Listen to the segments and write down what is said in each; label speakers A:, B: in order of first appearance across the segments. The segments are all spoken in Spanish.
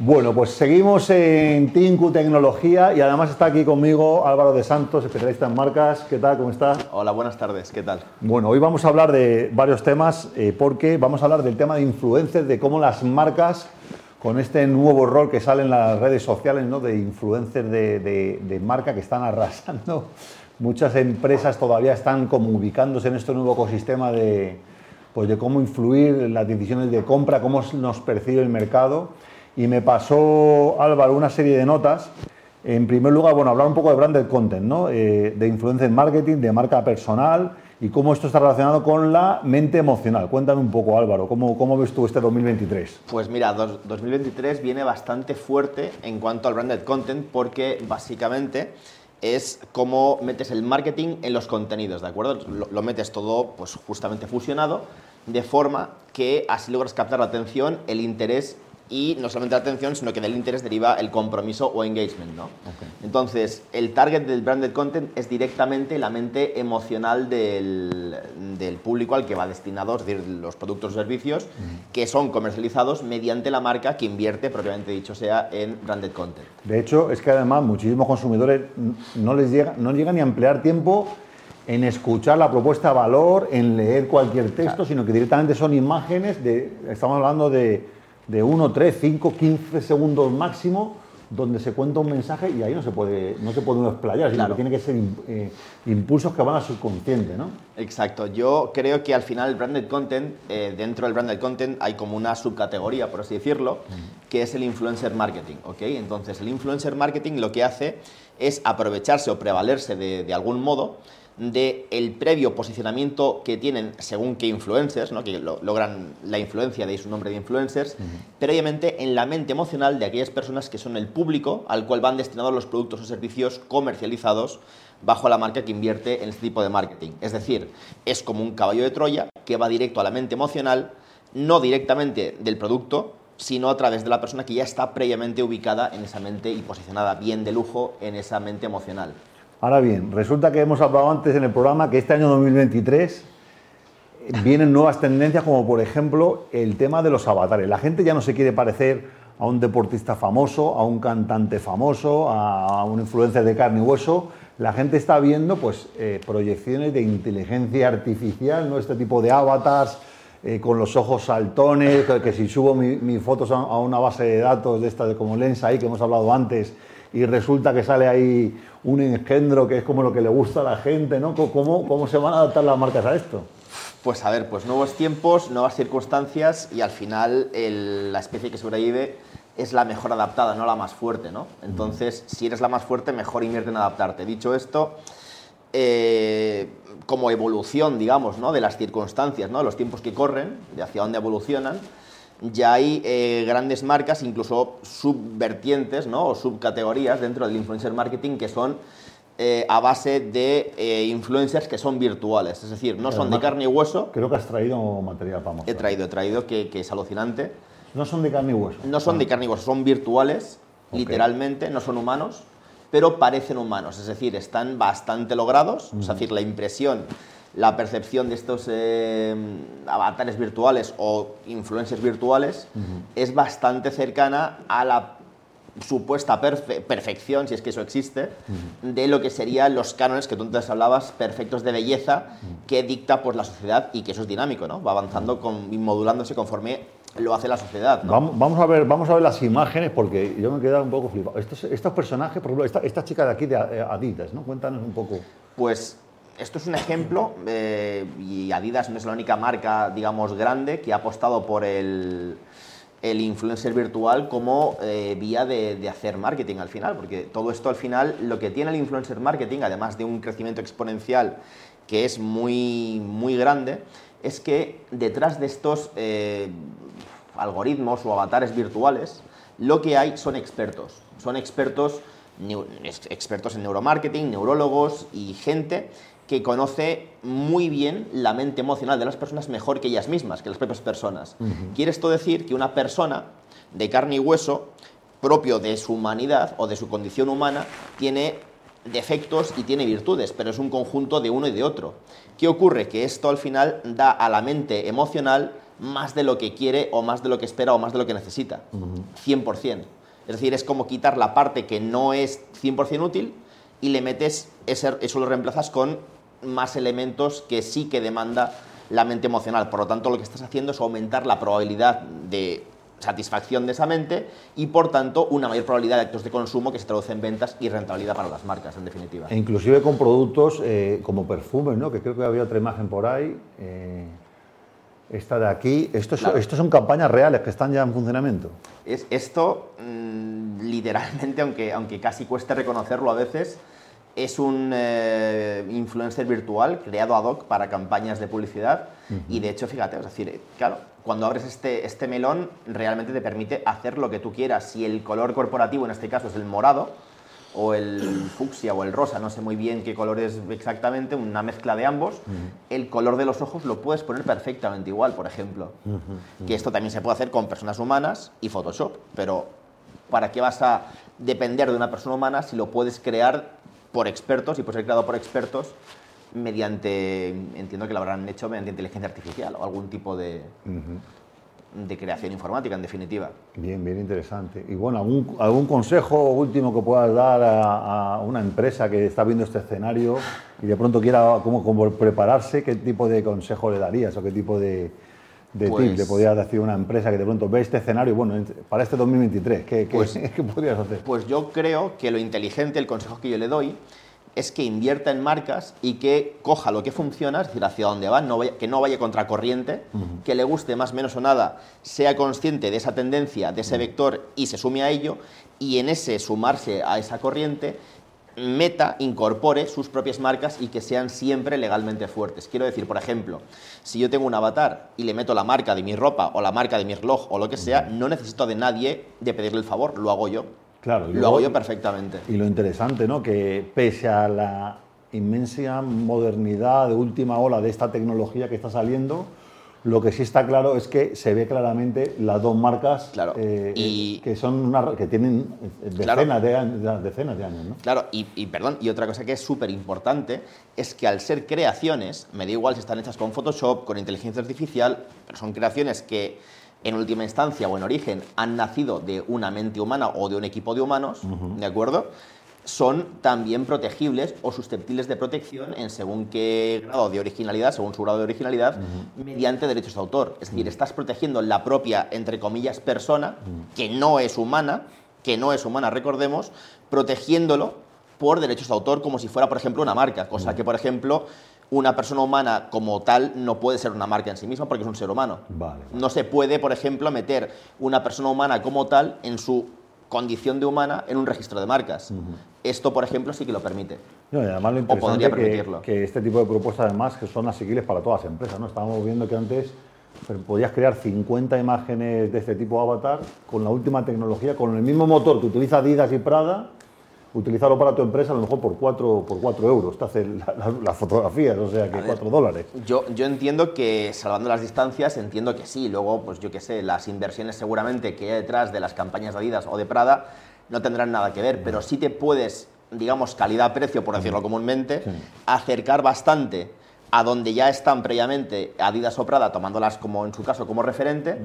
A: Bueno, pues seguimos en Tinku Tecnología y además está aquí conmigo Álvaro de Santos, especialista en marcas. ¿Qué tal? ¿Cómo estás?
B: Hola, buenas tardes. ¿Qué tal?
A: Bueno, hoy vamos a hablar de varios temas eh, porque vamos a hablar del tema de influencers, de cómo las marcas, con este nuevo rol que sale en las redes sociales, ¿no? de influencers de, de marca que están arrasando. Muchas empresas todavía están como ubicándose en este nuevo ecosistema de, pues de cómo influir en las decisiones de compra, cómo nos percibe el mercado y me pasó Álvaro una serie de notas. En primer lugar, bueno, hablar un poco de branded content, ¿no? Eh, de influencer marketing, de marca personal y cómo esto está relacionado con la mente emocional. Cuéntame un poco, Álvaro, ¿cómo, cómo ves tú este 2023?
B: Pues mira, 2023 viene bastante fuerte en cuanto al branded content porque básicamente es cómo metes el marketing en los contenidos, ¿de acuerdo? Lo, lo, metes todo pues justamente fusionado de forma que así logras captar la atención, el interés y no solamente la atención, sino que del interés deriva el compromiso o engagement. ¿no? Entonces, el target del branded content es directamente la mente emocional del, del público al que va destinado, es decir, los productos o servicios que son comercializados mediante la marca que invierte, propiamente dicho sea, en branded content.
A: De hecho, es que además muchísimos consumidores no les llega, no llegan ni a emplear tiempo en escuchar la propuesta de valor, en leer cualquier texto, sino que directamente son imágenes de, estamos hablando de de 1, 3, 5, 15 segundos máximo donde se cuenta un mensaje y ahí no se puede, no se puede uno explayar, sino que tiene que ser eh, impulsos que van a subconsciente, ¿no?
B: Exacto. Yo creo que al final el branded content, eh, dentro del branded content hay como una subcategoría, por así decirlo, que es el influencer marketing, ¿ok? Entonces, el influencer marketing lo que hace es aprovecharse o prevalerse de, de algún modo del el previo posicionamiento que tienen según qué influencers, ¿no? que logran la influencia, de su nombre de influencers, previamente en la mente emocional de aquellas personas que son el público al cual van destinados los productos o servicios comercializados bajo la marca que invierte en este tipo de marketing. Es decir, es como un caballo de Troya que va directo a la mente emocional, no directamente del producto, sino a través de la persona que ya está previamente ubicada en esa mente y posicionada bien de lujo en esa mente emocional.
A: Ahora bien, resulta que hemos hablado antes en el programa que este año 2023 vienen nuevas tendencias como por ejemplo el tema de los avatares. La gente ya no se quiere parecer a un deportista famoso, a un cantante famoso, a un influencer de carne y hueso. La gente está viendo pues, eh, proyecciones de inteligencia artificial, ¿no? este tipo de avatars eh, con los ojos saltones, que, si subo mis fotos a, una base de datos de esta de como Lens ahí que hemos hablado antes y resulta que sale ahí un engendro que es como lo que le gusta a la gente, ¿no? ¿Cómo, cómo se van a adaptar las marcas a esto?
B: Pues a ver, pues nuevos tiempos, nuevas circunstancias y al final la especie que sobrevive es la mejor adaptada, no la más fuerte, ¿no? Entonces, si eres la más fuerte, mejor invierte en adaptarte. Dicho esto, eh, como evolución, digamos, ¿no? de las circunstancias, ¿no? los tiempos que corren, de hacia dónde evolucionan, ya hay eh, grandes marcas, incluso subvertientes ¿no? o subcategorías dentro del influencer marketing que son eh, a base de eh, influencers que son virtuales, es decir, no son de carne y hueso.
A: Creo que has traído material para mostrar.
B: He traído, he traído, que, es alucinante.
A: No son de carne y hueso.
B: No son de ah. carne y hueso, son virtuales, literalmente, no son humanos, pero parecen humanos, es decir, están bastante logrados, es decir, la impresión la percepción de estos eh, avatares virtuales o influencers virtuales es bastante cercana a la supuesta perfección, si es que eso existe, de lo que serían los cánones que tú antes hablabas, perfectos de belleza, que dicta pues, la sociedad y que eso es dinámico, ¿no? Va avanzando con, y modulándose conforme lo hace la sociedad.
A: Vamos, a ver, vamos a ver las imágenes porque yo me he quedado un poco flipado. Estos, estos personajes, por ejemplo, esta, chica de aquí de Adidas, ¿no? Cuéntanos un poco.
B: Pues esto es un ejemplo, eh, y Adidas no es la única marca, digamos, grande que ha apostado por el, influencer virtual como eh, vía de, hacer marketing al final, porque todo esto al final, lo que tiene el influencer marketing, además de un crecimiento exponencial que es muy, muy grande, es que detrás de estos eh, algoritmos o avatares virtuales, lo que hay son expertos, son expertos expertos en neuromarketing, neurólogos y gente que conoce muy bien la mente emocional de las personas mejor que ellas mismas, que las propias personas. Quiere esto decir que una persona de carne y hueso, propio de su humanidad o de su condición humana, tiene defectos y tiene virtudes, pero es un conjunto de uno y de otro. ¿Qué ocurre? Que esto al final da a la mente emocional más de lo que quiere o más de lo que espera o más de lo que necesita. 100%. Es decir, es como quitar la parte que no es 100% útil y le metes, ese, eso lo reemplazas con más elementos que sí que demanda la mente emocional. Por lo tanto, lo que estás haciendo es aumentar la probabilidad de satisfacción de esa mente y por tanto una mayor probabilidad de actos de consumo que se traduce en ventas y rentabilidad para las marcas en definitiva.
A: E inclusive con productos eh, como perfumes, ¿no? que creo que había otra imagen por ahí. Eh, esta de aquí, esto, son campañas reales que están ya en funcionamiento.
B: Es, esto, mm, literalmente, aunque, aunque casi cueste reconocerlo a veces, es un eh, influencer virtual creado ad hoc para campañas de publicidad y de hecho, fíjate, es decir, claro, cuando abres este, este melón realmente te permite hacer lo que tú quieras. Si el color corporativo en este caso es el morado o el fucsia o el rosa, no sé muy bien qué color es exactamente, una mezcla de ambos, el color de los ojos lo puedes poner perfectamente igual, por ejemplo. Que esto también se puede hacer con personas humanas y Photoshop, pero ¿para qué vas a depender de una persona humana si lo puedes crear por expertos y puede ser creado por expertos mediante, entiendo que lo habrán hecho mediante inteligencia artificial o algún tipo de, de creación informática, en definitiva.
A: Bien, bien interesante. Y bueno, ¿algún, algún consejo último que puedas dar a, una empresa que está viendo este escenario y de pronto quiera como, prepararse? ¿Qué tipo de consejo le darías o qué tipo de, de pues, tip le podrías decir a una empresa que de pronto ve este escenario, bueno, para este 2023, ¿qué,
B: pues,
A: ¿qué, podrías hacer?
B: Pues yo creo que lo inteligente, el consejo que yo le doy, es que invierta en marcas y que coja lo que funciona, es decir, hacia dónde va, no que no vaya contracorriente, que le guste más, menos o nada, sea consciente de esa tendencia, de ese vector y se sume a ello, y en ese sumarse a esa corriente, meta, incorpore sus propias marcas y que sean siempre legalmente fuertes. Quiero decir, por ejemplo, si yo tengo un avatar y le meto la marca de mi ropa o la marca de mi reloj o lo que sea, no necesito de nadie de pedirle el favor, lo hago yo.
A: Claro,
B: lo hago yo perfectamente.
A: Y lo interesante, ¿no? Que pese a la inmensa modernidad de última ola de esta tecnología que está saliendo, lo que sí está claro es que se ve claramente las dos marcas eh, eh, que son que tienen decenas, de, años, decenas de años. ¿no?
B: Claro, y, perdón, y otra cosa que es súper importante es que al ser creaciones, me da igual si están hechas con Photoshop, con inteligencia artificial, pero son creaciones que en última instancia o en origen han nacido de una mente humana o de un equipo de humanos, ¿de acuerdo? Son también protegibles o susceptibles de protección en según qué grado de originalidad, según su grado de originalidad, mediante derechos de autor. Es decir, estás protegiendo la propia, entre comillas, persona, que no es humana, que no es humana, recordemos, protegiéndolo por derechos de autor como si fuera, por ejemplo, una marca, cosa que, por ejemplo, una persona humana como tal no puede ser una marca en sí misma porque es un ser humano. No se puede, por ejemplo, meter una persona humana como tal en su condición de humana en un registro de marcas. Esto, por ejemplo, sí que lo permite.
A: No, además lo interesante que, que, este tipo de propuestas, además, que son asequibles para todas las empresas. ¿no? Estábamos viendo que antes podías crear 50 imágenes de este tipo de avatar con la última tecnología, con el mismo motor que utiliza Adidas y Prada, utilizarlo para tu empresa a lo mejor por 4 por cuatro euros, te hace las fotografías, o sea que 4 dólares.
B: Yo, yo entiendo que, salvando las distancias, entiendo que sí. Luego, pues yo qué sé, las inversiones seguramente que hay detrás de las campañas de Adidas o de Prada no tendrán nada que ver, pero sí te puedes, digamos, calidad-precio, por decirlo comúnmente, acercar bastante a donde ya están previamente Adidas o Prada, tomándolas como, en su caso, como referente,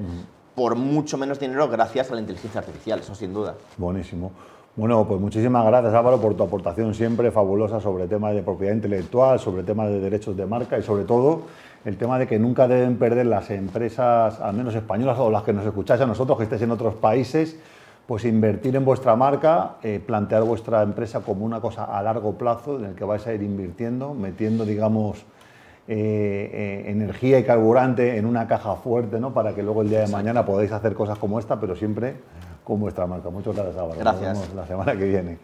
B: por mucho menos dinero gracias a la inteligencia artificial, eso sin duda.
A: Buenísimo. Bueno, pues muchísimas gracias Álvaro por tu aportación siempre fabulosa sobre temas de propiedad intelectual, sobre temas de derechos de marca y sobre todo el tema de que nunca deben perder las empresas, al menos españolas o las que nos escucháis a nosotros, que estéis en otros países, pues invertir en vuestra marca, eh, plantear vuestra empresa como una cosa a largo plazo en el que vais a ir invirtiendo, metiendo, digamos, eh, eh, energía y carburante en una caja fuerte, ¿no? Para que luego el día de mañana podáis hacer cosas como esta, pero siempre con vuestra marca. Muchas gracias, Álvaro.
B: Gracias. Nos
A: vemos la semana que viene.